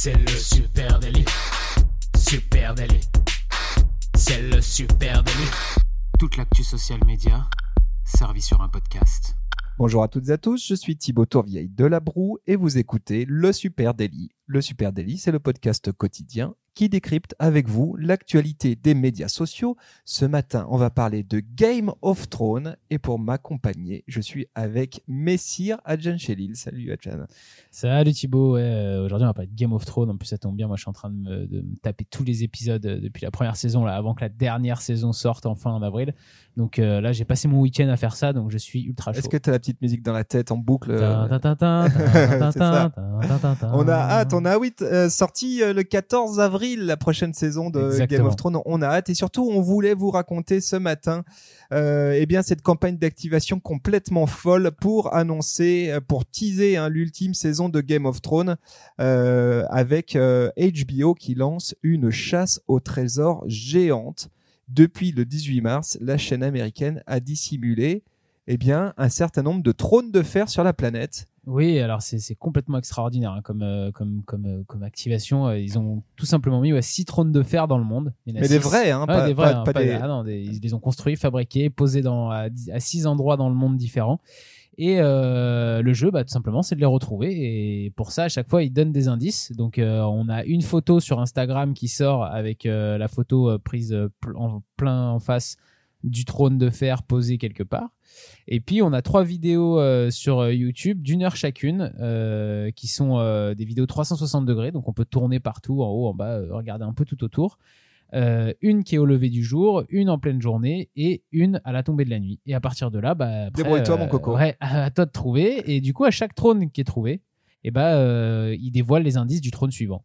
C'est le super délit. Super délit. C'est le super délit. Toute l'actu social média servie sur un podcast. Bonjour à toutes et à tous, je suis Thibaut Tourvieille de La Broue et vous écoutez Le Super Daily. Le Super Daily, c'est le podcast quotidien qui décrypte avec vous l'actualité des médias sociaux. Ce matin, on va parler de Game of Thrones et pour m'accompagner, je suis avec Messire Adjan Chelil. Salut Adjan. Salut Thibaut, ouais, euh, aujourd'hui on va parler de Game of Thrones, en plus ça tombe bien, moi je suis en train de me, de me taper tous les épisodes euh, depuis la première saison, là, avant que la dernière saison sorte enfin en avril. Donc euh, là j'ai passé mon week-end à faire ça, donc je suis ultra chaud. Est-ce que tu as la petite musique dans la tête en boucle On a hâte, on a oui, euh, sorti euh, le 14 avril la prochaine saison de Game of Thrones. On a hâte et surtout on voulait vous raconter ce matin, euh, eh bien cette campagne d'activation complètement folle pour annoncer, euh, pour teaser hein, l'ultime saison de Game of Thrones euh, avec euh, HBO qui lance une chasse au trésor géante. Depuis le 18 mars, la chaîne américaine a dissimulé eh bien un certain nombre de trônes de fer sur la planète. Oui, alors c'est complètement extraordinaire hein, comme, euh, comme, comme, euh, comme activation. Euh, Ils ont tout simplement mis ouais, six trônes de fer dans le monde. Mais des six. vrais, hein, Ouais, pas, des vrais, pas- hein, pas pas des- des- ah non, des- ils les ont construits, fabriqués, posés dans, à, à six endroits dans le monde différents. Et euh, le jeu, bah, tout simplement, c'est de les retrouver. Et pour ça, à chaque fois, ils donnent des indices. Donc, euh, on a une photo sur Instagram qui sort avec euh, la photo prise en plein en face du trône de fer posé quelque part. Et puis, on a trois vidéos euh, sur euh, YouTube d'une heure chacune, euh, qui sont euh, des vidéos 360 degrés. Donc, on peut tourner partout, en haut, en bas, regarder un peu tout autour. Une qui est au lever du jour, une en pleine journée et une à la tombée de la nuit. Et à partir de là, bah, Débrouille-toi, mon coco. Ouais, à toi de trouver. Et du coup, à chaque trône qui est trouvé, et bah, euh, il dévoile les indices du trône suivant.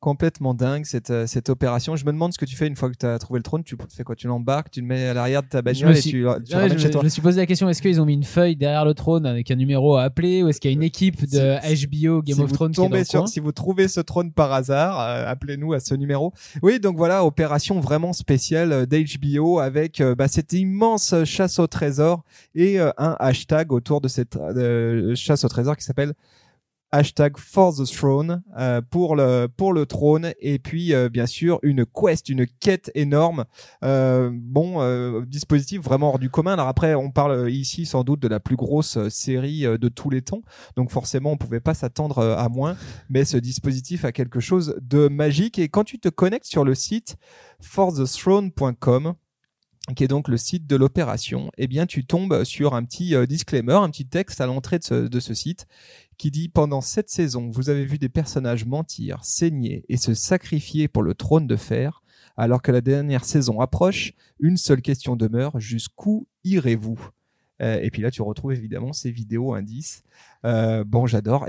Complètement dingue cette, euh, cette opération. Je me demande ce que tu fais une fois que tu as trouvé le trône. Tu fais quoi? Tu l'embarques, tu le mets à l'arrière de ta bagnole et tu, tu Ouais, je, chez toi. je me suis posé la question est-ce qu'ils ont mis une feuille derrière le trône avec un numéro à appeler ou est-ce qu'il y a une équipe de Si- HBO Game si of Thrones qui est dans tombez le sur, coin? si vous trouvez ce trône par hasard, euh, appelez-nous à ce numéro. Oui, donc voilà, opération vraiment spéciale euh, d'HBO avec euh, bah, cette immense chasse au trésor et euh, un hashtag autour de cette euh, chasse au trésor qui s'appelle hashtag for the throne euh, pour le pour le trône. Et puis euh, bien sûr une quest une quête énorme. Euh, bon euh, dispositif vraiment hors du commun. Alors après on parle ici sans doute de la plus grosse euh, série euh, de tous les temps. Donc forcément on pouvait pas s'attendre à moins. Mais ce dispositif a quelque chose de magique. Et quand tu te connectes sur le site forthethrone.com qui est donc le site de l'opération, eh bien tu tombes sur un petit euh, disclaimer, un petit texte à l'entrée de ce, site qui dit pendant cette saison, vous avez vu des personnages mentir, saigner et se sacrifier pour le trône de fer, alors que la dernière saison approche, une seule question demeure, jusqu'où irez-vous? Euh, Et puis là, tu retrouves évidemment ces vidéos indices. Euh, bon, j'adore.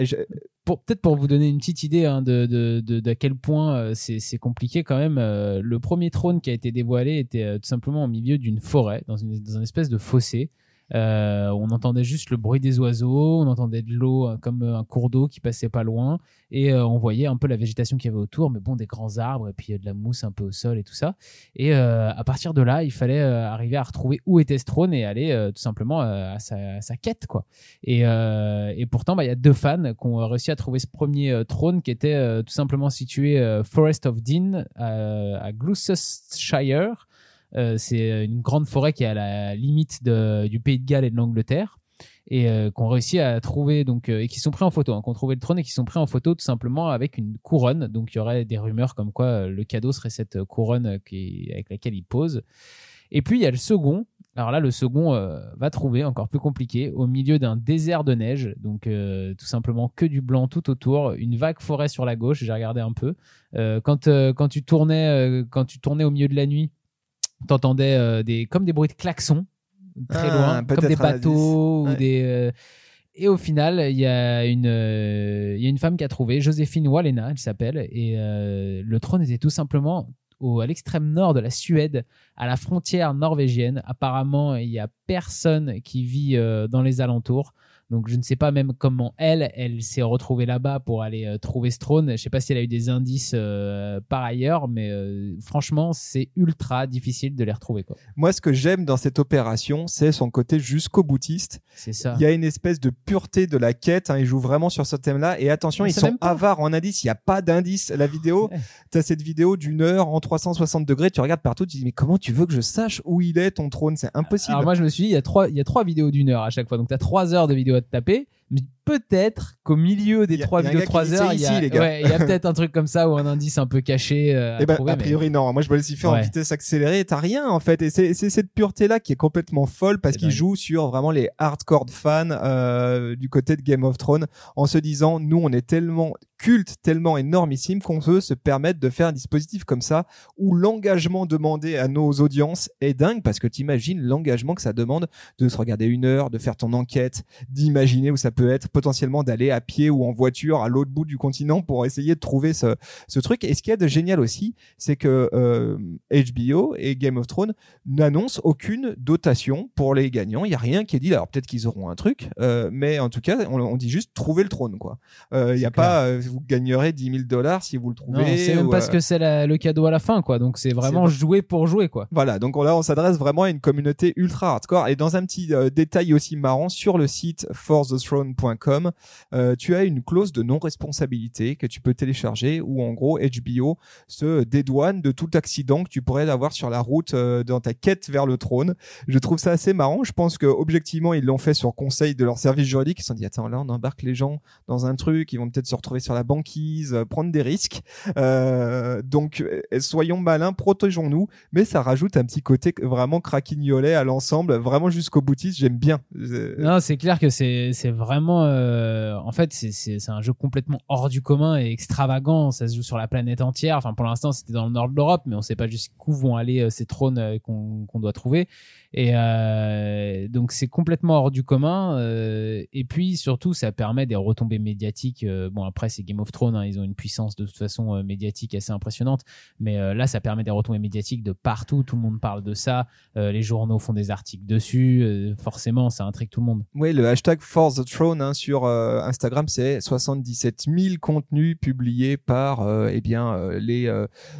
Peut-être pour vous donner une petite idée hein, de, quel point euh, c'est, c'est compliqué quand même. euh, le premier trône qui a été dévoilé était euh, tout simplement au milieu d'une forêt, dans une, dans une espèce de fossé. Euh, on entendait juste le bruit des oiseaux, on entendait de l'eau euh, comme euh, un cours d'eau qui passait pas loin, et on voyait un peu la végétation qu'il y avait autour, mais bon, des grands arbres et puis de la mousse un peu au sol et tout ça. Et à partir de là, il fallait arriver à retrouver où était ce trône et aller tout simplement à, sa, quête, quoi. Et, pourtant, bah, il y a deux fans qui ont réussi à trouver ce premier trône qui était tout simplement situé Forest of Dean à Gloucestershire. Euh, c'est une grande forêt qui est à la limite de- du pays de Galles et de l'Angleterre et euh, qui ont réussi à trouver donc euh, et qui sont pris en photo, hein, qui ont trouvé le trône et qui sont pris en photo tout simplement avec une couronne. Donc il y aurait des rumeurs comme quoi euh, le cadeau serait cette euh, couronne euh, qui, avec laquelle il pose. Et puis il y a le second. Alors là, le second euh, va trouver encore plus compliqué au milieu d'un désert de neige, donc euh, tout simplement que du blanc tout autour, une vague forêt sur la gauche. J'ai regardé un peu. Euh, quand euh, quand tu tournais euh, quand tu tournais au milieu de la nuit, t'entendais euh, des comme des bruits de klaxons très Ah, loin, comme des bateaux ou des euh, et au final, il y a une euh, il y a une femme qui a trouvé Joséphine Wallena, elle s'appelle, et euh, le trône était tout simplement au, à l'extrême nord de la Suède, à la frontière norvégienne. Apparemment, il y a personne qui vit dans les alentours. Donc je ne sais pas même comment elle, elle s'est retrouvée là-bas pour aller euh, trouver ce trône. Je sais pas si elle a eu des indices euh, par ailleurs, mais euh, franchement, c'est ultra difficile de les retrouver. Quoi. Moi, ce que j'aime dans cette opération, c'est son côté jusqu'au boutiste. C'est ça. Il y a une espèce de pureté de la quête. Hein, ils jouent vraiment sur ce thème-là. Et attention, On ils sont avares en indices. Il n'y a pas d'indice. La vidéo, tu as cette vidéo d'une heure en 360 degrés. Tu regardes partout. Tu dis, mais comment tu veux que je sache où il est ton trône? C'est impossible. Alors moi je me suis dit il y a trois il y a trois vidéos d'une heure à chaque fois donc tu as trois heures de vidéo te taper mais peut-être qu'au milieu des Il y a- trois il y a un vidéos de gars qui trois dit, heures c'est il y a ici, les gars. ouais, il y a peut-être un truc comme ça ou un indice un peu caché euh, à Eh ben, trouver, a mais- priori, non. Moi, je me le suis fait en vitesse accélérée. T'as rien, en fait. Et c'est cette pureté-là qui est complètement folle parce qu'il joue sur vraiment les hardcore fans euh, du côté de Game of Thrones en se disant, nous, on est tellement culte, tellement énormissime qu'on veut se permettre de faire un dispositif comme ça où l'engagement demandé à nos audiences est dingue parce que t'imagines l'engagement que ça demande de se regarder une heure, de faire ton enquête, d'imaginer où ça peut être, potentiellement d'aller à pied ou en voiture à l'autre bout du continent pour essayer de trouver ce, ce truc. Et ce qu'il y a de génial aussi, c'est que euh, HBO et Game of Thrones n'annoncent aucune dotation pour les gagnants. Il y a rien qui est dit. Alors peut-être qu'ils auront un truc, euh, mais en tout cas, on, on dit juste trouver le trône, quoi. Euh, Il y a pas, euh, vous gagnerez 10 000 dollars si vous le trouvez. non c'est même ou, euh, que c'est la- le cadeau à la fin quoi donc c'est vraiment C'est- jouer pour jouer quoi Voilà, donc là on s'adresse vraiment à une communauté ultra hardcore. Et dans un petit euh, détail aussi marrant, sur le site forthethrone.com, euh, tu as une clause de non-responsabilité que tu peux télécharger où en gros HBO se dédouane de tout accident que tu pourrais avoir sur la route euh, dans ta quête vers le trône. Je trouve ça assez marrant. Je pense que objectivement ils l'ont fait sur conseil de leur service juridique. Ils se sont dit attends là on embarque les gens dans un truc, ils vont peut-être se retrouver sur la banquise, euh, prendre des risques. Euh, donc euh, soyons malins, protégeons-nous mais ça rajoute un petit côté vraiment craquignolet à l'ensemble, vraiment jusqu'au boutiste, j'aime bien. Non c'est clair que c'est vraiment en fait c'est un jeu complètement hors du commun et extravagant ça se joue sur la planète entière enfin pour l'instant c'était dans le nord de l'Europe mais on sait pas jusqu'où vont aller ces trônes qu'on qu'on doit trouver et donc c'est complètement hors du commun et puis surtout ça permet des retombées médiatiques bon après c'est Game of Thrones hein, ils ont une puissance de toute façon euh, médiatique assez impressionnante mais euh, là ça permet des retombées médiatiques de partout tout le monde parle de ça euh, les journaux font des articles dessus forcément ça intrigue tout le monde Oui, le hashtag For the Throne hein, sur Instagram, c'est 77 000 contenus publiés par eh bien les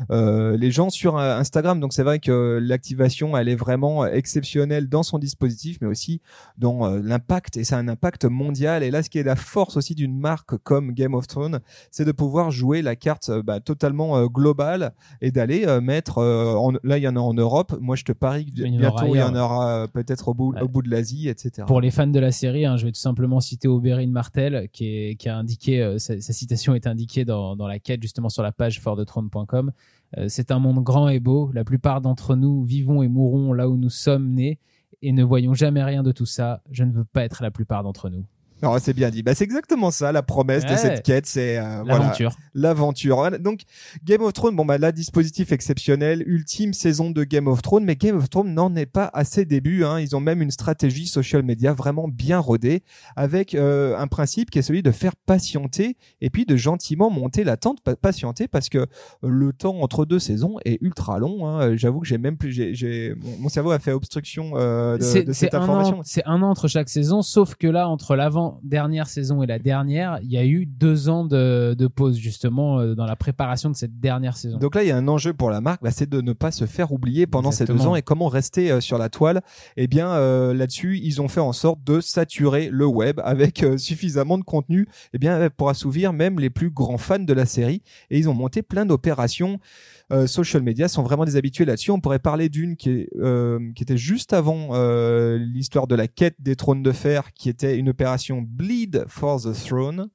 les gens sur Instagram. Donc c'est vrai que l'activation, elle est vraiment exceptionnelle dans son dispositif, mais aussi dans l'impact. Et c'est un impact mondial. Et là, ce qui est la force aussi d'une marque comme Game of Thrones, c'est de pouvoir jouer la carte euh, bah, totalement euh, globale et d'aller euh, mettre. en- là, il y en a en Europe. Moi, je te parie que Il bientôt il y en aura peut-être au bout Ouais. au bout de l'Asie, etc. Pour les fans de la série, hein, je vais tout simplement citer Oberyn Martel, qui, est, qui a indiqué, sa, sa citation est indiquée dans, dans la quête, justement sur la page forthethrone.com. Euh, c'est un monde grand et beau. La plupart d'entre nous vivons et mourrons là où nous sommes nés et ne voyons jamais rien de tout ça. Je ne veux pas être la plupart d'entre nous. Non, c'est bien dit. Bah, c'est exactement ça, la promesse de cette quête, c'est euh, voilà, L'aventure. l'aventure. Donc Game of Thrones, bon bah là dispositif exceptionnel, ultime saison de Game of Thrones, mais Game of Thrones n'en est pas à ses débuts. Hein. Ils ont même une stratégie social media vraiment bien rodée, avec euh, un principe qui est celui de faire patienter et puis de gentiment monter l'attente, pa- patienter parce que le temps entre deux saisons est ultra long. Hein. J'avoue que j'ai même plus, j'ai, mon, cerveau a fait obstruction euh, de, cette information. c'est un an entre chaque saison, sauf que là, entre l'avant-dernière saison et la dernière, il y a eu deux ans de, de pause, justement, euh, dans la préparation de cette dernière saison. Donc là, il y a un enjeu pour la marque, bah, c'est de ne pas se faire oublier pendant ces deux ans et comment rester euh, sur la toile. Eh bien, euh, là-dessus, ils ont fait en sorte de saturer le web avec euh, suffisamment de contenu, eh bien, pour assouvir même les plus grands fans de la série. Et ils ont monté plein d'opérations. Euh, social media sont vraiment des habitués là-dessus. On pourrait parler d'une qui, euh, qui était juste avant euh, l'histoire de la quête des trônes de fer, qui était une opération Bleed for the Throne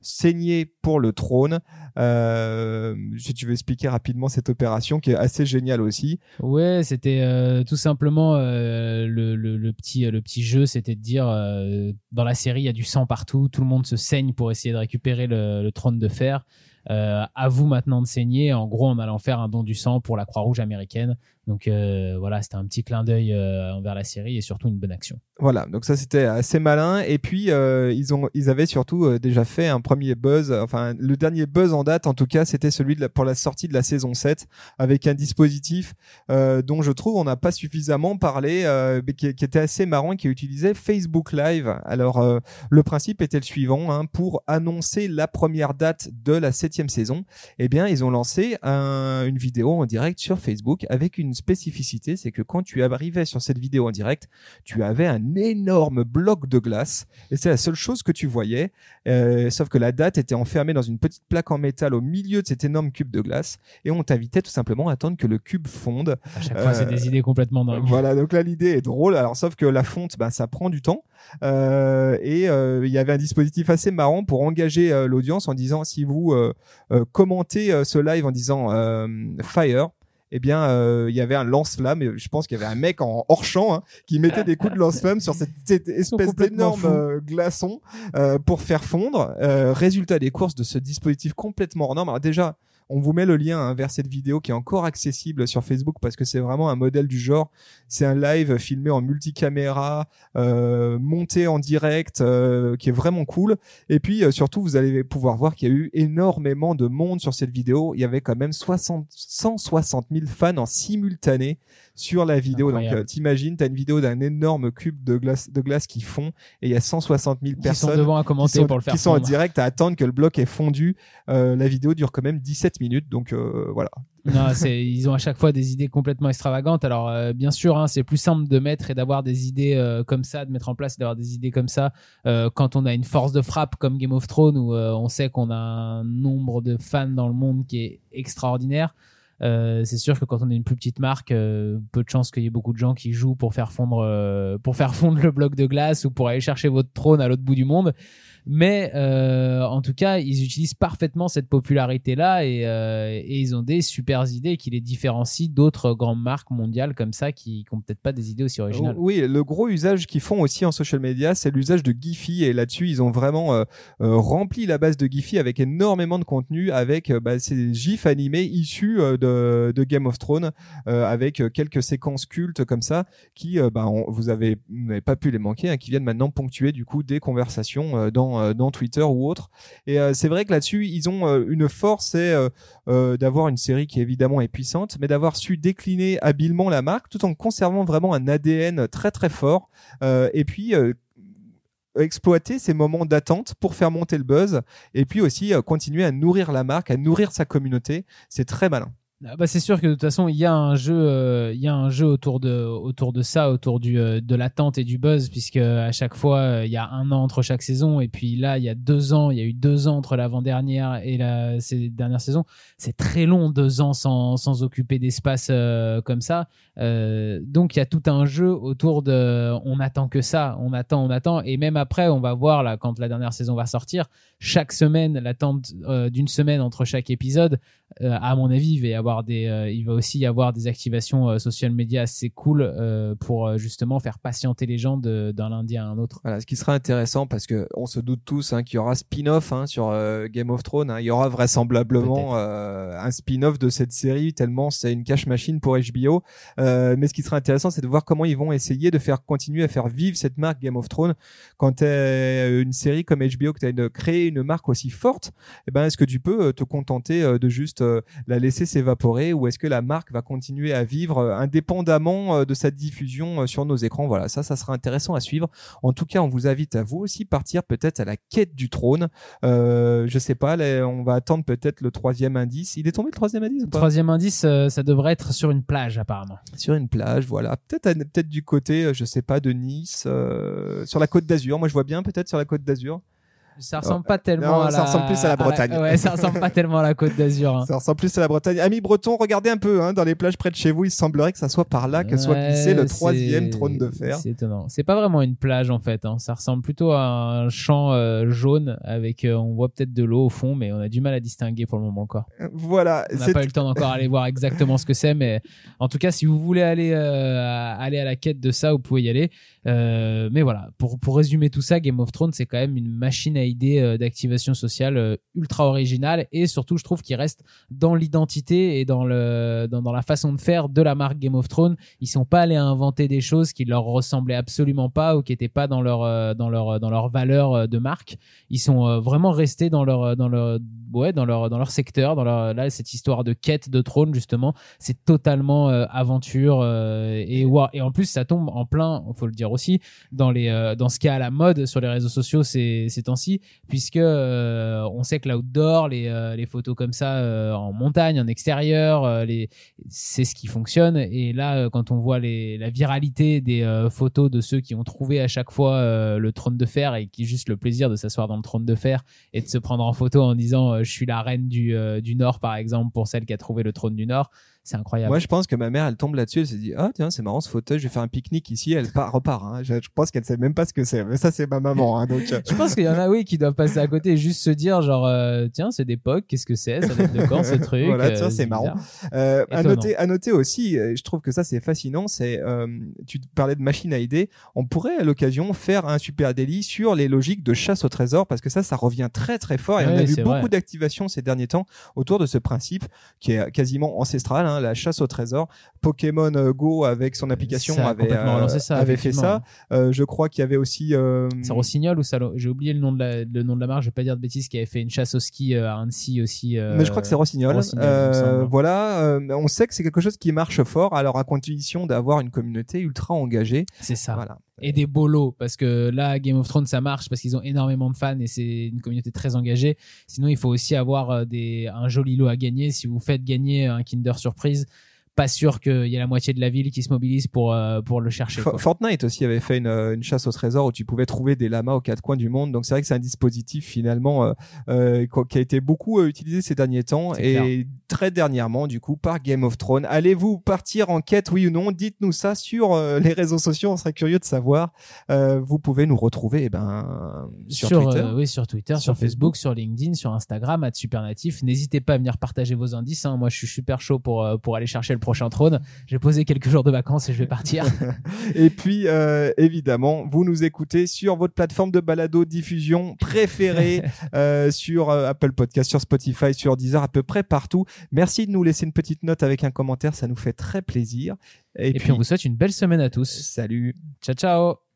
saigner pour le trône. Euh, si tu veux expliquer rapidement cette opération qui est assez géniale aussi. Ouais, c'était euh, tout simplement euh, le, le, le petit le petit jeu, c'était de dire euh, dans la série il y a du sang partout, tout le monde se saigne pour essayer de récupérer le, le trône de fer. Euh, à vous maintenant de saigner, en gros en allant faire un don du sang pour la Croix-Rouge américaine. Donc euh, voilà, c'était un petit clin d'œil euh, envers la série et surtout une bonne action. Voilà, donc ça c'était assez malin. Et puis euh, ils ont, ils avaient surtout déjà fait un premier buzz. Enfin, le dernier buzz en date, en tout cas, c'était celui pour la sortie de la saison 7 avec un dispositif dont je trouve on n'a pas suffisamment parlé, mais qui, était assez marrant, qui utilisait Facebook Live. Alors le principe était le suivant hein, pour annoncer la première date de la septième saison. Eh bien, ils ont lancé un- une vidéo en direct sur Facebook avec une spécificité, c'est que quand tu arrivais sur cette vidéo en direct, tu avais un énorme bloc de glace et c'est la seule chose que tu voyais. Euh, sauf que la date était enfermée dans une petite plaque en métal au milieu de cet énorme cube de glace et on t'invitait tout simplement à attendre que le cube fonde. À chaque fois, c'est Euh, des idées complètement dingues. Voilà, donc là l'idée est drôle. Alors sauf que la fonte, bah, ça prend du temps. Euh, et euh, il y avait un dispositif assez marrant pour engager euh, l'audience en disant si vous euh, euh, commentez euh, ce live en disant euh, fire. Eh bien, euh, il y avait un lance-flamme. Je pense qu'il y avait un mec en hors champ hein, qui mettait des coups de lance-flamme sur cette, cette espèce d'énorme euh, glaçon euh, pour faire fondre. Euh, résultat des courses de ce dispositif complètement hors norme. Alors déjà, on vous met le lien hein, vers cette vidéo qui est encore accessible sur Facebook parce que c'est vraiment un modèle du genre. C'est un live filmé en multicaméra, euh, monté en direct, euh, qui est vraiment cool. Et puis euh, surtout, vous allez pouvoir voir qu'il y a eu énormément de monde sur cette vidéo. Il y avait quand même 60, 160 000 fans en simultané sur la vidéo. Incroyable. Donc euh, t'imagines, t'as une vidéo d'un énorme cube de glace, de glace qui fond et il y a 160 000 Qui sont personnes devant à qui commenter sont, pour le faire qui sont en direct à attendre que le bloc est fondu. Euh, la vidéo dure quand même 17 minutes, donc euh, voilà. Ils ont à chaque fois des idées complètement extravagantes. Alors, euh, bien sûr, hein, c'est plus simple de mettre et d'avoir des idées euh, comme ça, de mettre en place et d'avoir des idées comme ça quand on a une force de frappe comme Game of Thrones où on sait qu'on a un nombre de fans dans le monde qui est extraordinaire. C'est sûr que quand on est une plus petite marque, peu de chances qu'il y ait beaucoup de gens qui jouent pour faire fondre, pour faire fondre le bloc de glace ou pour aller chercher votre trône à l'autre bout du monde. Mais euh, en tout cas, ils utilisent parfaitement cette popularité-là et, euh, et ils ont des super idées qui les différencient d'autres grandes marques mondiales comme ça qui n'ont peut-être pas des idées aussi originales. Oui, le gros usage qu'ils font aussi en social media, c'est l'usage de Giphy. Et là-dessus, ils ont vraiment euh, euh, rempli la base de Giphy avec énormément de contenu, avec euh, bah, ces gifs animés issus de, Game of Thrones, avec quelques séquences cultes comme ça, qui, bah, on- vous avez vous n'avez pas pu les manquer, hein, qui viennent maintenant ponctuer du coup des conversations euh, dans, euh, dans Twitter ou autre. Et euh, c'est vrai que là-dessus, ils ont euh, une force, c'est d'avoir une série qui évidemment est puissante, mais d'avoir su décliner habilement la marque tout en conservant vraiment un ADN très très fort. Et puis exploiter ces moments d'attente pour faire monter le buzz et puis aussi continuer à nourrir la marque, à nourrir sa communauté. C'est très malin. Ah bah c'est sûr que de toute façon il y a un jeu, euh, il y a un jeu autour de autour de ça, autour du euh, de l'attente et du buzz, puisque à chaque fois euh, il y a un an entre chaque saison et puis là il y a deux ans, il y a eu deux ans entre l'avant-dernière et la ces dernières saisons. C'est très long deux ans sans sans occuper d'espace euh, comme ça. Euh, donc il y a tout un jeu autour de on attend que ça, on attend, on attend et même après on va voir là quand la dernière saison va sortir, chaque semaine l'attente euh, d'une semaine entre chaque épisode euh, à mon avis, va y avoir des, euh, il va aussi y avoir des activations euh, social media assez cool euh, pour justement faire patienter les gens d'un lundi à un autre. Voilà, ce qui sera intéressant parce que on se doute tous hein, qu'il y aura spin-off hein, sur Game of Thrones. hein. Il y aura vraisemblablement un spin-off de cette série tellement c'est une cash machine pour HBO. Mais ce qui sera intéressant, c'est de voir comment ils vont essayer de faire continuer à faire vivre cette marque Game of Thrones quand t'es une série comme HBO que tu as créer une marque aussi forte. Eh ben, est-ce que tu peux te contenter de juste la laisser s'évaporer? Ou est-ce que la marque va continuer à vivre euh, indépendamment euh, de sa diffusion euh, sur nos écrans? Voilà, ça, ça sera intéressant à suivre. En tout cas, on vous invite à vous aussi partir peut-être à la quête du trône. Euh, je sais pas, là, on va attendre peut-être le troisième indice. Il est tombé le troisième indice ou pas? Troisième indice, ça devrait être sur une plage apparemment. Sur une plage, voilà. Peut-être peut-être du côté, je sais pas, de Nice, euh, sur la côte d'Azur. Moi, je vois bien peut-être sur la côte d'Azur. Ça ressemble pas tellement non, à ça la... ressemble plus à la Bretagne. ouais, ça ressemble pas tellement à la Côte d'Azur. hein. Ça ressemble plus à la Bretagne. Amis bretons, regardez un peu hein, dans les plages près de chez vous. Il semblerait que ça soit par là que soit Ouais, glissé le troisième trône de fer. C'est étonnant. C'est pas vraiment une plage en fait. hein. Ça ressemble plutôt à un champ euh, jaune avec, euh, on voit peut-être de l'eau au fond, mais on a du mal à distinguer pour le moment encore. Voilà. On n'a pas eu le temps d'encore aller voir exactement ce que c'est, mais en tout cas, si vous voulez aller euh, aller à la quête de ça, vous pouvez y aller. Euh, mais voilà, pour, pour résumer tout ça, Game of Thrones, c'est quand même une machine à idée euh, d'activation sociale euh, ultra originale et surtout je trouve qu'il reste dans l'identité et dans le dans, dans la façon de faire de la marque Game of Thrones. Ils sont pas allés inventer des choses qui leur ressemblaient absolument pas ou qui étaient pas dans leur euh, dans leur dans leur valeur de marque. Ils sont vraiment restés dans leur dans leur ouais dans leur dans leur secteur dans leur là cette histoire de quête de trône justement c'est totalement aventure et et en plus ça tombe en plein faut le dire aussi dans les dans ce qui est à la mode sur les réseaux sociaux ces, ces temps-ci puisque on sait que l'outdoor les les photos comme ça en montagne en extérieur les c'est ce qui fonctionne. Et là quand on voit la viralité des photos de ceux qui ont trouvé à chaque fois le trône de fer et qui juste le plaisir de s'asseoir dans le trône de fer et de se prendre en photo en disant je suis la reine du, du Nord par exemple pour celle qui a trouvé le trône du Nord c'est incroyable. Moi, je pense que ma mère, elle tombe là-dessus, elle se dit, ah, tiens, c'est marrant ce fauteuil, je vais faire un pique-nique ici, elle part, repart. Hein. Je, pense qu'elle sait même pas ce que c'est. Mais ça, c'est ma maman. Hein, donc... Euh. je pense qu'il y en a, oui, qui doivent passer à côté et juste se dire, genre, euh, tiens, c'est d'époque, qu'est-ce que c'est Ça date de quand ce truc Voilà, tiens, euh, c'est marrant. À noter, à noter aussi, je trouve que ça, c'est fascinant, c'est, tu parlais de machine à idées, on pourrait à l'occasion faire un super délit sur les logiques de chasse au trésor, parce que ça, ça revient très très fort et on a vu beaucoup d'activations ces derniers temps autour de ce principe qui est quasiment ancestral, hein, la chasse au trésor Pokémon euh, Go avec son application avait, euh, ça, avait fait ça. Euh, je crois qu'il y avait aussi. C'est Rossignol ou ça J'ai oublié le nom de la, le nom de la marque. Je vais pas dire de bêtises. Qui avait fait une chasse au ski à Annecy aussi. Mais je crois que c'est Rossignol. voilà. on sait que c'est quelque chose qui marche fort. Alors à condition d'avoir une communauté ultra engagée. C'est ça. Voilà et des bolos parce que là Game of Thrones ça marche parce qu'ils ont énormément de fans et c'est une communauté très engagée. Sinon il faut aussi avoir des un joli lot à gagner. Si vous faites gagner un Kinder Surprise pas sûr qu'il y ait la moitié de la ville qui se mobilise pour euh, pour le chercher. Fortnite aussi avait fait une, une, chasse au trésor où tu pouvais trouver des lamas aux quatre coins du monde. Donc c'est vrai que c'est un dispositif finalement euh, euh qui a été beaucoup euh, utilisé ces derniers temps et très dernièrement du coup par Game of Thrones. Allez-vous partir en quête oui ou non? Dites-nous ça sur les réseaux sociaux. On serait curieux de savoir. vous pouvez nous retrouver eh ben sur, Twitter, oui sur Twitter, sur, Facebook, sur LinkedIn, sur Instagram, à Supernatif. N'hésitez pas à venir partager vos indices. Hein. Moi je suis super chaud pour pour aller chercher le prochain trône. J'ai posé quelques jours de vacances et je vais partir. et puis, euh, évidemment, vous nous écoutez sur votre plateforme de balado diffusion préférée, euh, sur euh, Apple Podcast, sur Spotify, sur Deezer, à peu près partout. Merci de nous laisser une petite note avec un commentaire, ça nous fait très plaisir. Et, puis, puis on vous souhaite une belle semaine à tous. Salut. Ciao, ciao.